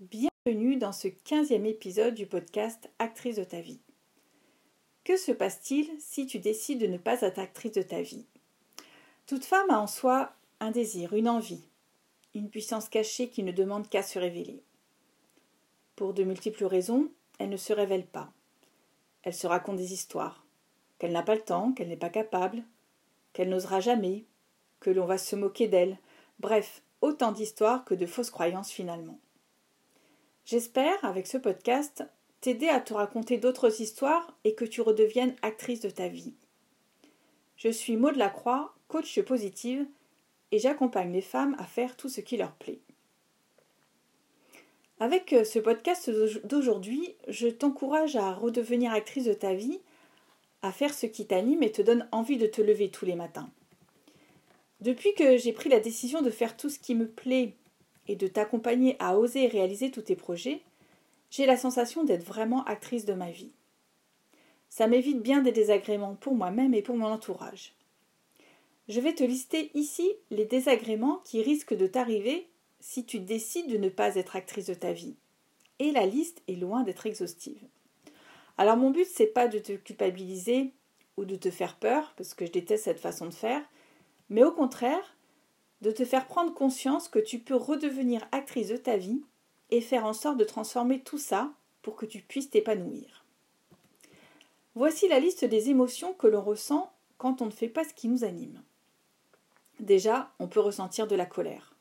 Bienvenue dans ce quinzième épisode du podcast Actrice de ta vie. Que se passe-t-il si tu décides de ne pas être actrice de ta vie? Toute femme a en soi un désir, une envie, une puissance cachée qui ne demande qu'à se révéler. Pour de multiples raisons, elle ne se révèle pas. Elle se raconte des histoires, qu'elle n'a pas le temps, qu'elle n'est pas capable, qu'elle n'osera jamais, que l'on va se moquer d'elle, bref, autant d'histoires que de fausses croyances finalement. J'espère, avec ce podcast, t'aider à te raconter d'autres histoires et que tu redeviennes actrice de ta vie. Je suis Maud Lacroix, coach positive, et j'accompagne les femmes à faire tout ce qui leur plaît. Avec euh, ce podcast d'aujourd'hui, je t'encourage à redevenir actrice de ta vie, à faire ce qui t'anime et te donne envie de te lever tous les matins. Depuis que j'ai pris la décision de faire tout ce qui me plaît et de t'accompagner à oser réaliser tous tes projets, j'ai la sensation d'être vraiment actrice de ma vie. Ça m'évite bien des désagréments pour moi-même et pour mon entourage. Je vais te lister ici les désagréments qui risquent de t'arriver si tu décides de ne pas être actrice de ta vie. Et la liste est loin d'être exhaustive. Alors mon but c'est pas de te culpabiliser ou de te faire peur parce que je déteste cette façon de faire, mais au contraire de te faire prendre conscience que tu peux redevenir actrice de ta vie et faire en sorte de transformer tout ça pour que tu puisses t'épanouir. Voici la liste des émotions que l'on ressent quand on ne fait pas ce qui nous anime. Déjà, on peut ressentir de la colère.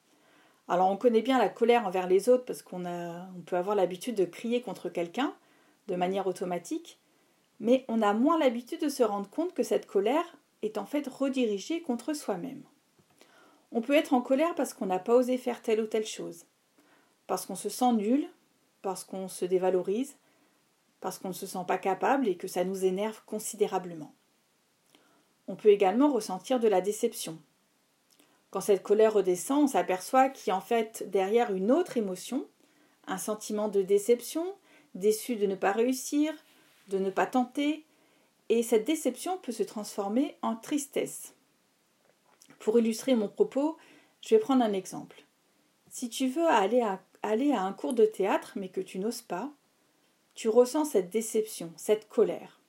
Alors on connaît bien la colère envers les autres parce qu'on on peut avoir l'habitude de crier contre quelqu'un de manière automatique, mais on a moins l'habitude de se rendre compte que cette colère est en fait redirigée contre soi-même. On peut être en colère parce qu'on n'a pas osé faire telle ou telle chose, parce qu'on se sent nul, parce qu'on se dévalorise, parce qu'on ne se sent pas capable et que ça nous énerve considérablement. On peut également ressentir de la déception. Quand cette colère redescend, on s'aperçoit qu'il y a en fait derrière une autre émotion, un sentiment de déception, déçu de ne pas réussir, de ne pas tenter, et cette déception peut se transformer en tristesse. Pour illustrer mon propos, je vais prendre un exemple. Si tu veux aller à, un cours de théâtre mais que tu n'oses pas, tu ressens cette déception, cette colère.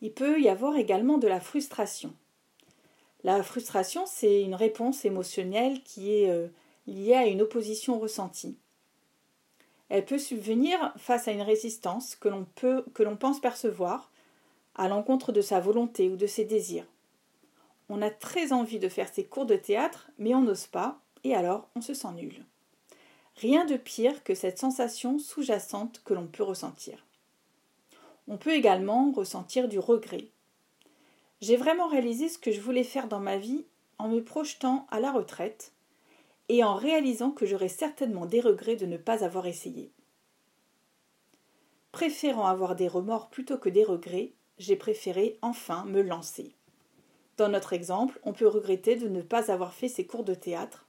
Il peut y avoir également de la frustration. La frustration, c'est une réponse émotionnelle qui est euh, liée à une opposition ressentie. Elle peut subvenir face à une résistance que l'on peut que l'on pense percevoir à l'encontre de sa volonté ou de ses désirs. On a très envie de faire ses cours de théâtre, mais on n'ose pas, et alors on se sent nul. Rien de pire que cette sensation sous-jacente que l'on peut ressentir. On peut également ressentir du regret. J'ai vraiment réalisé ce que je voulais faire dans ma vie en me projetant à la retraite et en réalisant que j'aurais certainement des regrets de ne pas avoir essayé. Préférant avoir des remords plutôt que des regrets, j'ai préféré enfin me lancer. Dans notre exemple, on peut regretter de ne pas avoir fait ses cours de théâtre.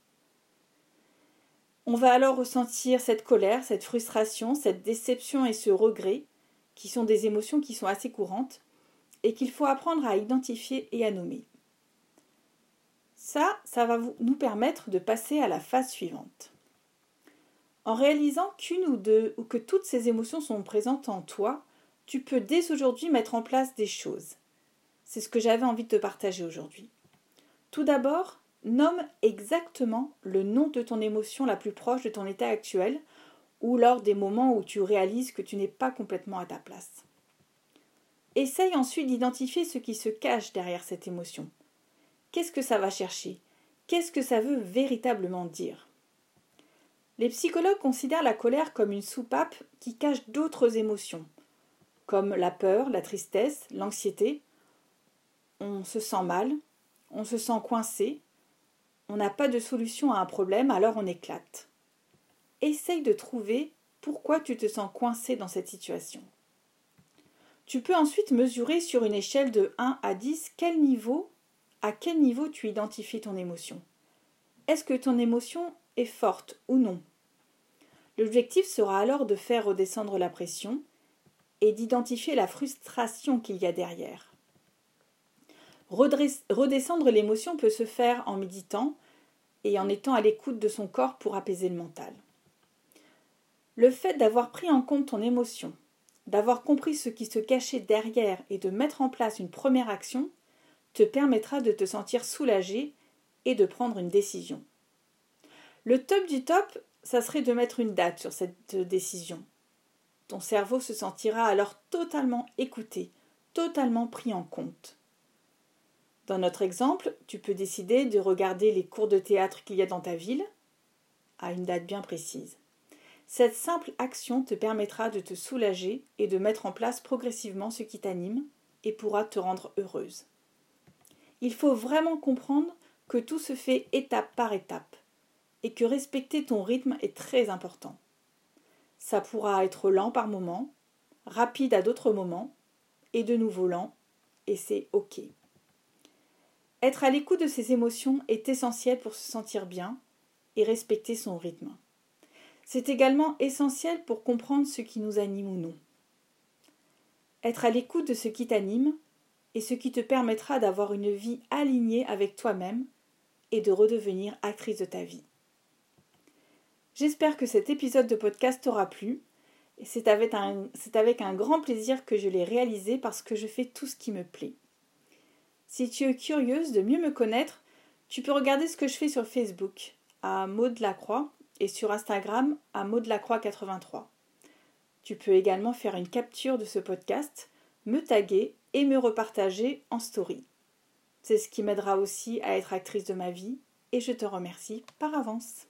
On va alors ressentir cette colère, cette frustration, cette déception et ce regret, qui sont des émotions qui sont assez courantes, et qu'il faut apprendre à identifier et à nommer. Ça, ça va nous permettre de passer à la phase suivante. En réalisant qu'une ou deux, ou que toutes ces émotions sont présentes en toi, tu peux dès aujourd'hui mettre en place des choses. C'est ce que j'avais envie de te partager aujourd'hui. Tout d'abord, nomme exactement le nom de ton émotion la plus proche de ton état actuel ou lors des moments où tu réalises que tu n'es pas complètement à ta place. Essaye ensuite d'identifier ce qui se cache derrière cette émotion. Qu'est-ce que ça va chercher? Qu'est-ce que ça veut véritablement dire? Les psychologues considèrent la colère comme une soupape qui cache d'autres émotions, comme la peur, la tristesse, l'anxiété. On se sent mal, on se sent coincé, on n'a pas de solution à un problème, alors on éclate. Essaye de trouver pourquoi tu te sens coincé dans cette situation. Tu peux ensuite mesurer sur une échelle de 1 à 10 quel niveau, à quel niveau tu identifies ton émotion. Est-ce que ton émotion est forte ou non? L'objectif sera alors de faire redescendre la pression et d'identifier la frustration qu'il y a derrière. Redescendre l'émotion peut se faire en méditant et en étant à l'écoute de son corps pour apaiser le mental. Le fait d'avoir pris en compte ton émotion, d'avoir compris ce qui se cachait derrière et de mettre en place une première action te permettra de te sentir soulagé et de prendre une décision. Le top du top, ça serait de mettre une date sur cette décision. Ton cerveau se sentira alors totalement écouté, totalement pris en compte. Dans notre exemple, tu peux décider de regarder les cours de théâtre qu'il y a dans ta ville à une date bien précise. Cette simple action te permettra de te soulager et de mettre en place progressivement ce qui t'anime et pourra te rendre heureuse. Il faut vraiment comprendre que tout se fait étape par étape et que respecter ton rythme est très important. Ça pourra être lent par moments, rapide à d'autres moments, et de nouveau lent, et c'est OK. Être à l'écoute de ses émotions est essentiel pour se sentir bien et respecter son rythme. C'est également essentiel pour comprendre ce qui nous anime ou non. Être à l'écoute de ce qui t'anime est ce qui te permettra d'avoir une vie alignée avec toi-même et de redevenir actrice de ta vie. J'espère que cet épisode de podcast t'aura plu. C'est avec, avec un grand plaisir que je l'ai réalisé parce que je fais tout ce qui me plaît. Si tu es curieuse de mieux me connaître, tu peux regarder ce que je fais sur Facebook à Maud Lacroix et sur Instagram à Maud Lacroix 83. Tu peux également faire une capture de ce podcast, me taguer et me repartager en story. C'est ce qui m'aidera aussi à être actrice de ma vie et je te remercie par avance.